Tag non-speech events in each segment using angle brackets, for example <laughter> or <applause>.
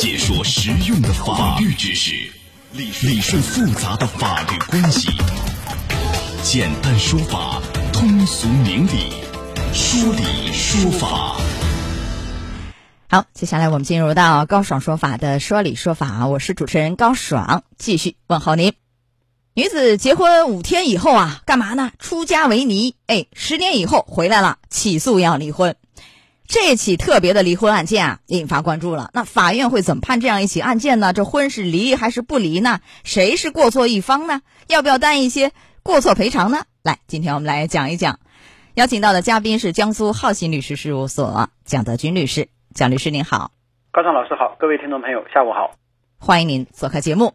解说实用的法律知识，理理顺复杂的法律关系，简单说法，通俗明理，说理说法。好，接下来我们进入到高爽说法的说理说法，我是主持人高爽，继续问候您。女子结婚五天以后啊，干嘛呢？出家为尼。哎，十年以后回来了，起诉要离婚。这起特别的离婚案件啊，引发关注了。那法院会怎么判这样一起案件呢？这婚是离还是不离呢？谁是过错一方呢？要不要担一些过错赔偿呢？来，今天我们来讲一讲。邀请到的嘉宾是江苏浩信律师事务所蒋德军律师。蒋律师您好，高畅老师好，各位听众朋友下午好，欢迎您做客节目。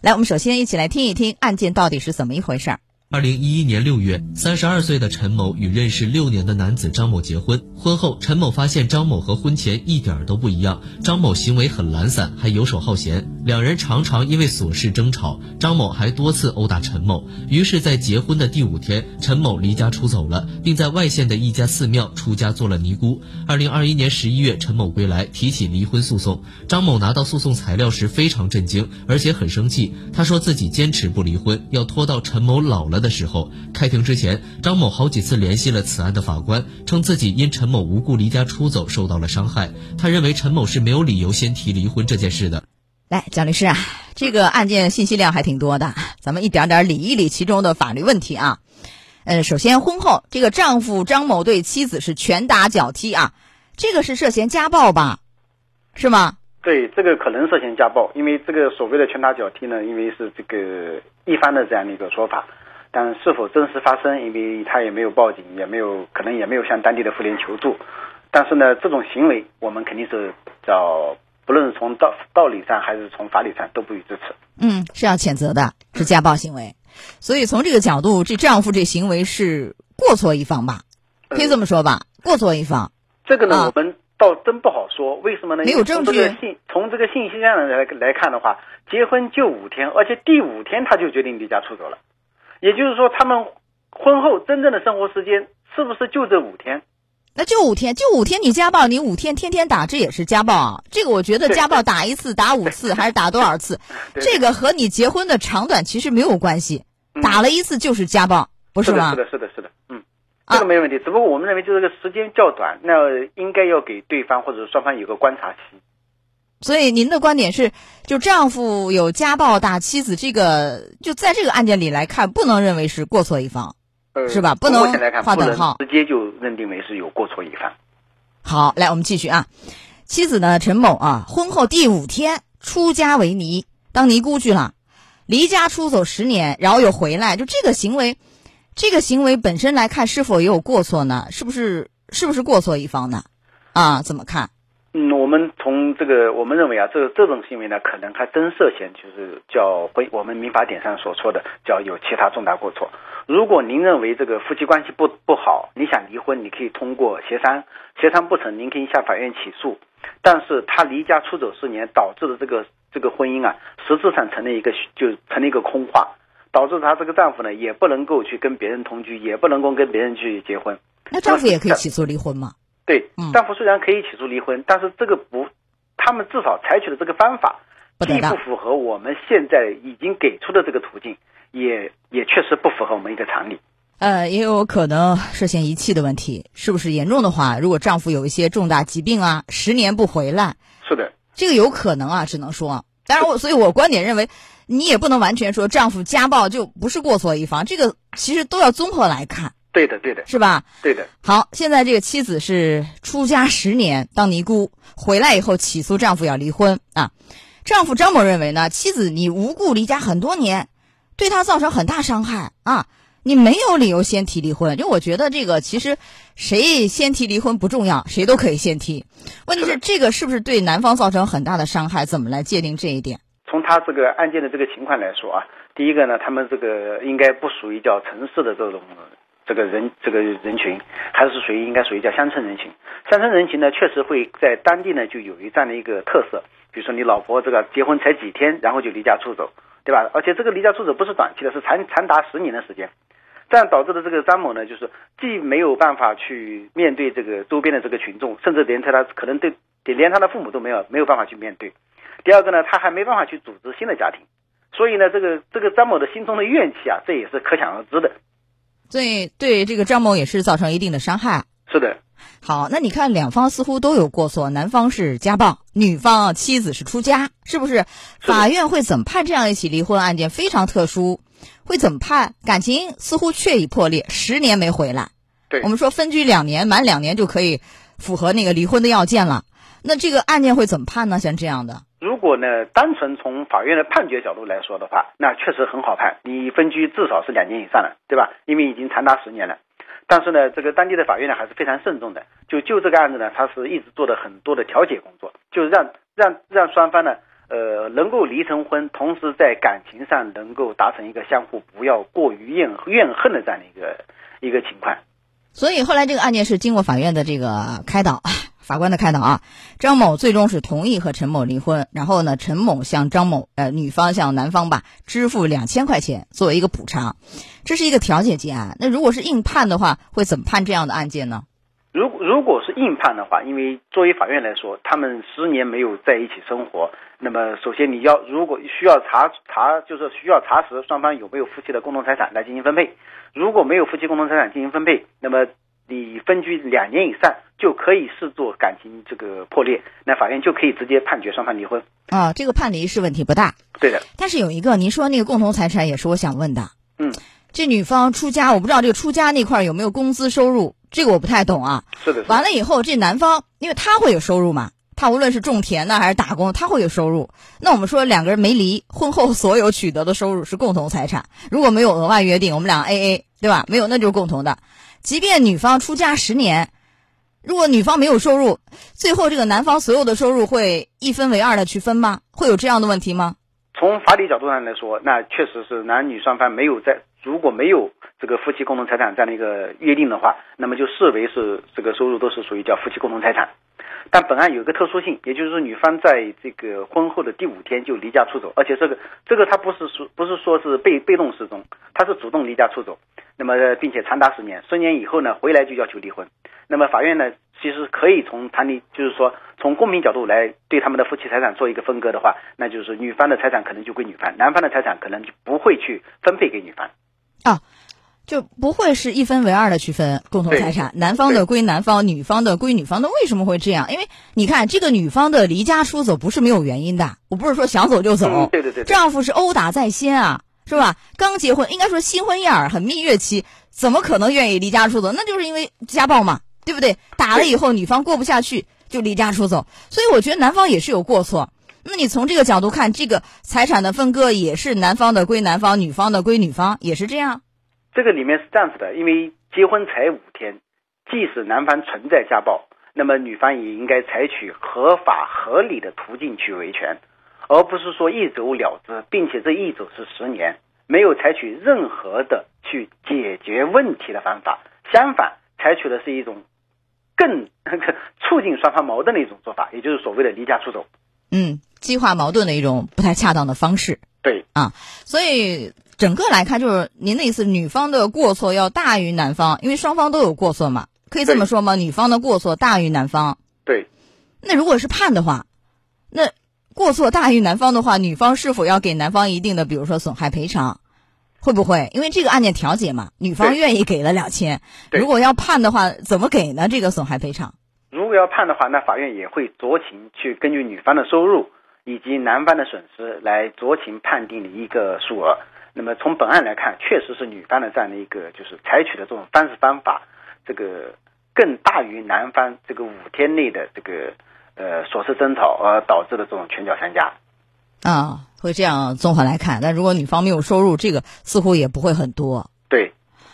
来，我们首先一起来听一听案件到底是怎么一回事儿。二零一一年六月，三十二岁的陈某与认识六年的男子张某结婚。婚后，陈某发现张某和婚前一点都不一样。张某行为很懒散，还游手好闲，两人常常因为琐事争吵。张某还多次殴打陈某。于是，在结婚的第五天，陈某离家出走了，并在外县的一家寺庙出家做了尼姑。二零二一年十一月，陈某归来，提起离婚诉讼。张某拿到诉讼材料时非常震惊，而且很生气。他说自己坚持不离婚，要拖到陈某老了。的时候，开庭之前，张某好几次联系了此案的法官，称自己因陈某无故离家出走受到了伤害。他认为陈某是没有理由先提离婚这件事的。来，蒋律师啊，这个案件信息量还挺多的，咱们一点点理一理其中的法律问题啊。呃，首先，婚后这个丈夫张某对妻子是拳打脚踢啊，这个是涉嫌家暴吧？是吗？对，这个可能涉嫌家暴，因为这个所谓的拳打脚踢呢，因为是这个一方的这样的一个说法。但是否真实发生？因为他也没有报警，也没有可能也没有向当地的妇联求助。但是呢，这种行为我们肯定是叫，不论是从道道理上还是从法理上都不予支持。嗯，是要谴责的，是家暴行为。所以从这个角度，这丈夫这行为是过错一方吧？可以这么说吧？过错一方。这个呢，我们倒真不好说。为什么呢？没有证据。信从这个信息上来来看的话，结婚就五天，而且第五天他就决定离家出走了。也就是说，他们婚后真正的生活时间是不是就这五天？那就五天，就五天，你家暴，你五天天天打，这也是家暴啊！这个我觉得家暴打一次、打五次还是打多少次，<laughs> 这个和你结婚的长短其实没有关系。打了一次就是家暴，不是吗？是的，是的，是的，嗯，这个没问题。只不过我们认为，就这个时间较短，那应该要给对方或者双方有个观察期。所以您的观点是，就丈夫有家暴打妻子，这个就在这个案件里来看，不能认为是过错一方，是吧？不能划等号，直接就认定为是有过错一方。好，来我们继续啊。妻子呢，陈某啊，婚后第五天出家为尼，当尼姑去了，离家出走十年，然后又回来，就这个行为，这个行为本身来看，是否也有过错呢？是不是是不是过错一方呢？啊，怎么看？嗯，我们从这个，我们认为啊，这这种行为呢，可能还真涉嫌就是叫婚，我们民法典上所说的叫有其他重大过错。如果您认为这个夫妻关系不不好，你想离婚，你可以通过协商，协商不成，您可以向法院起诉。但是他离家出走四年，导致的这个这个婚姻啊，实质上成了一个就成了一个空话，导致她这个丈夫呢，也不能够去跟别人同居，也不能够跟别人去结婚。那丈夫也可以起诉离婚吗？对，丈夫虽然可以起诉离婚，但是这个不，他们至少采取的这个方法，既不符合我们现在已经给出的这个途径，也也确实不符合我们一个常理。呃，也有可能涉嫌遗弃的问题，是不是严重的话，如果丈夫有一些重大疾病啊，十年不回来，是的，这个有可能啊，只能说，当然我，所以我观点认为，你也不能完全说丈夫家暴就不是过错一方，这个其实都要综合来看。对的，对的，是吧？对的。好，现在这个妻子是出家十年当尼姑，回来以后起诉丈夫要离婚啊。丈夫张某认为呢，妻子你无故离家很多年，对他造成很大伤害啊，你没有理由先提离婚。就我觉得这个其实谁先提离婚不重要，谁都可以先提。问题是 <laughs> 这个是不是对男方造成很大的伤害？怎么来界定这一点？从他这个案件的这个情况来说啊，第一个呢，他们这个应该不属于叫城市的这种。这个人这个人群还是属于应该属于叫乡村人群，乡村人群呢确实会在当地呢就有一这样的一个特色，比如说你老婆这个结婚才几天，然后就离家出走，对吧？而且这个离家出走不是短期的，是长长达十年的时间，这样导致的这个张某呢，就是既没有办法去面对这个周边的这个群众，甚至连他他可能对连他的父母都没有没有办法去面对，第二个呢，他还没办法去组织新的家庭，所以呢，这个这个张某的心中的怨气啊，这也是可想而知的。所以对这个张某也是造成一定的伤害。是的。好，那你看两方似乎都有过错，男方是家暴，女方妻子是出家，是不是？法院会怎么判这样一起离婚案件？非常特殊，会怎么判？感情似乎确已破裂，十年没回来。对，我们说分居两年，满两年就可以符合那个离婚的要件了。那这个案件会怎么判呢？像这样的，如果呢，单纯从法院的判决角度来说的话，那确实很好判。你分居至少是两年以上了，对吧？因为已经长达十年了。但是呢，这个当地的法院呢还是非常慎重的。就就这个案子呢，他是一直做的很多的调解工作，就是让让让双方呢，呃，能够离成婚，同时在感情上能够达成一个相互不要过于怨怨恨的这样的一个一个情况。所以后来这个案件是经过法院的这个开导。法官的开导啊，张某最终是同意和陈某离婚，然后呢，陈某向张某呃女方向男方吧支付两千块钱作为一个补偿，这是一个调解结案。那如果是硬判的话，会怎么判这样的案件呢？如如果是硬判的话，因为作为法院来说，他们十年没有在一起生活，那么首先你要如果需要查查，就是需要查实双方有没有夫妻的共同财产来进行分配，如果没有夫妻共同财产进行分配，那么。你分居两年以上就可以视作感情这个破裂，那法院就可以直接判决双方离婚啊。这个判离是问题不大，对的。但是有一个，您说那个共同财产也是我想问的。嗯，这女方出家，我不知道这个出家那块有没有工资收入，这个我不太懂啊。是的。完了以后，这男方因为他会有收入嘛，他无论是种田呢还是打工，他会有收入。那我们说两个人没离，婚后所有取得的收入是共同财产，如果没有额外约定，我们俩 A A，对吧？没有，那就是共同的。即便女方出嫁十年，如果女方没有收入，最后这个男方所有的收入会一分为二的去分吗？会有这样的问题吗？从法理角度上来说，那确实是男女双方没有在如果没有这个夫妻共同财产这样的一个约定的话，那么就视为是这个收入都是属于叫夫妻共同财产。但本案有一个特殊性，也就是说女方在这个婚后的第五天就离家出走，而且这个这个她不是说不是说是被被动失踪，她是主动离家出走。那么，并且长达十年，十年以后呢，回来就要求离婚。那么法院呢，其实可以从谈离，就是说从公平角度来对他们的夫妻财产做一个分割的话，那就是女方的财产可能就归女方，男方的财产可能就不会去分配给女方。啊，就不会是一分为二的区分共同财产，男方的归男方，女方的归女方。那为什么会这样？因为你看，这个女方的离家出走不是没有原因的，我不是说想走就走，对对对，丈夫是殴打在先啊。是吧？刚结婚，应该说新婚燕尔，很蜜月期，怎么可能愿意离家出走？那就是因为家暴嘛，对不对？打了以后，女方过不下去，就离家出走。所以我觉得男方也是有过错。那你从这个角度看，这个财产的分割也是男方的归男方，女方的归女方，也是这样。这个里面是这样子的，因为结婚才五天，即使男方存在家暴，那么女方也应该采取合法合理的途径去维权。而不是说一走了之，并且这一走是十年，没有采取任何的去解决问题的方法，相反，采取的是一种更促进双方矛盾的一种做法，也就是所谓的离家出走。嗯，激化矛盾的一种不太恰当的方式。对啊，所以整个来看，就是您的意思，女方的过错要大于男方，因为双方都有过错嘛，可以这么说吗？女方的过错大于男方。对。那如果是判的话，那。过错大于男方的话，女方是否要给男方一定的，比如说损害赔偿，会不会？因为这个案件调解嘛，女方愿意给了两千，如果要判的话，怎么给呢？这个损害赔偿？如果要判的话，那法院也会酌情去根据女方的收入以及男方的损失来酌情判定的一个数额。那么从本案来看，确实是女方的这样的一个就是采取的这种方式方法，这个更大于男方这个五天内的这个。呃，琐事争吵而导致的这种拳脚相加，啊，会这样综合来看。但如果女方没有收入，这个似乎也不会很多。对，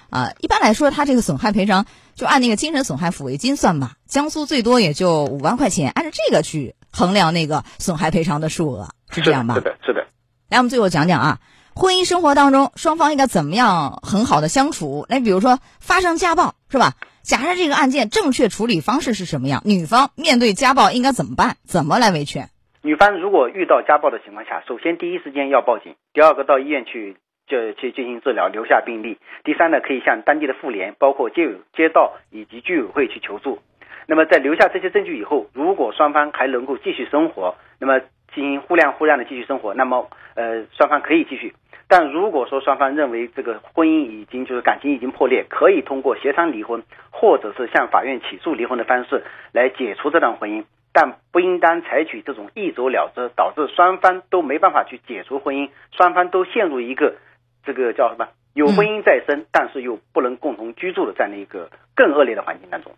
啊，一般来说，他这个损害赔偿就按那个精神损害抚慰金算吧，江苏最多也就五万块钱，按照这个去衡量那个损害赔偿的数额，是这样吧？是的，是的。来，我们最后讲讲啊，婚姻生活当中双方应该怎么样很好的相处？那，比如说发生家暴，是吧？假设这个案件正确处理方式是什么样？女方面对家暴应该怎么办？怎么来维权？女方如果遇到家暴的情况下，首先第一时间要报警，第二个到医院去就去进行治疗，留下病历。第三呢，可以向当地的妇联、包括街街道以及居委会去求助。那么在留下这些证据以后，如果双方还能够继续生活，那么进行互谅互让的继续生活，那么呃双方可以继续。但如果说双方认为这个婚姻已经就是感情已经破裂，可以通过协商离婚，或者是向法院起诉离婚的方式来解除这段婚姻，但不应当采取这种一走了之，导致双方都没办法去解除婚姻，双方都陷入一个这个叫什么有婚姻在身，但是又不能共同居住的这样的一个更恶劣的环境当中。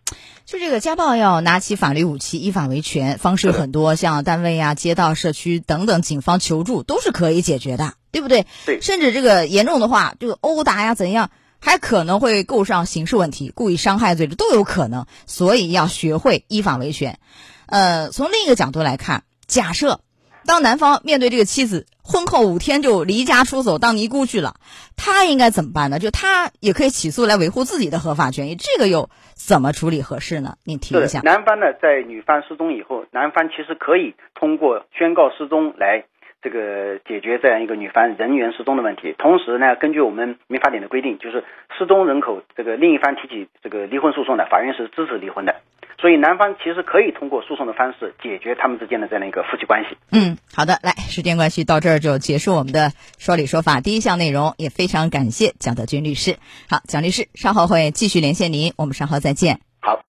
就这个家暴要拿起法律武器，依法维权，方式有很多，像单位啊、街道、社区等等，警方求助都是可以解决的。对不对？对，甚至这个严重的话，这个殴打呀，怎样，还可能会构上刑事问题，故意伤害罪这都有可能。所以要学会依法维权。呃，从另一个角度来看，假设当男方面对这个妻子婚后五天就离家出走当尼姑去了，他应该怎么办呢？就他也可以起诉来维护自己的合法权益，这个又怎么处理合适呢？您提一下。男方呢，在女方失踪以后，男方其实可以通过宣告失踪来。这个解决这样一个女方人员失踪的问题，同时呢，根据我们民法典的规定，就是失踪人口这个另一方提起这个离婚诉讼的，法院是支持离婚的，所以男方其实可以通过诉讼的方式解决他们之间的这样的一个夫妻关系。嗯，好的，来，时间关系到这儿就结束我们的说理说法第一项内容，也非常感谢蒋德军律师。好，蒋律师稍后会继续连线您，我们稍后再见。好，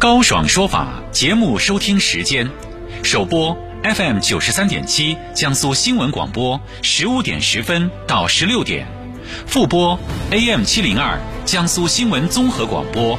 高爽说法节目收听时间，首播。FM 九十三点七，江苏新闻广播，十五点十分到十六点；复播 AM 七零二，江苏新闻综合广播，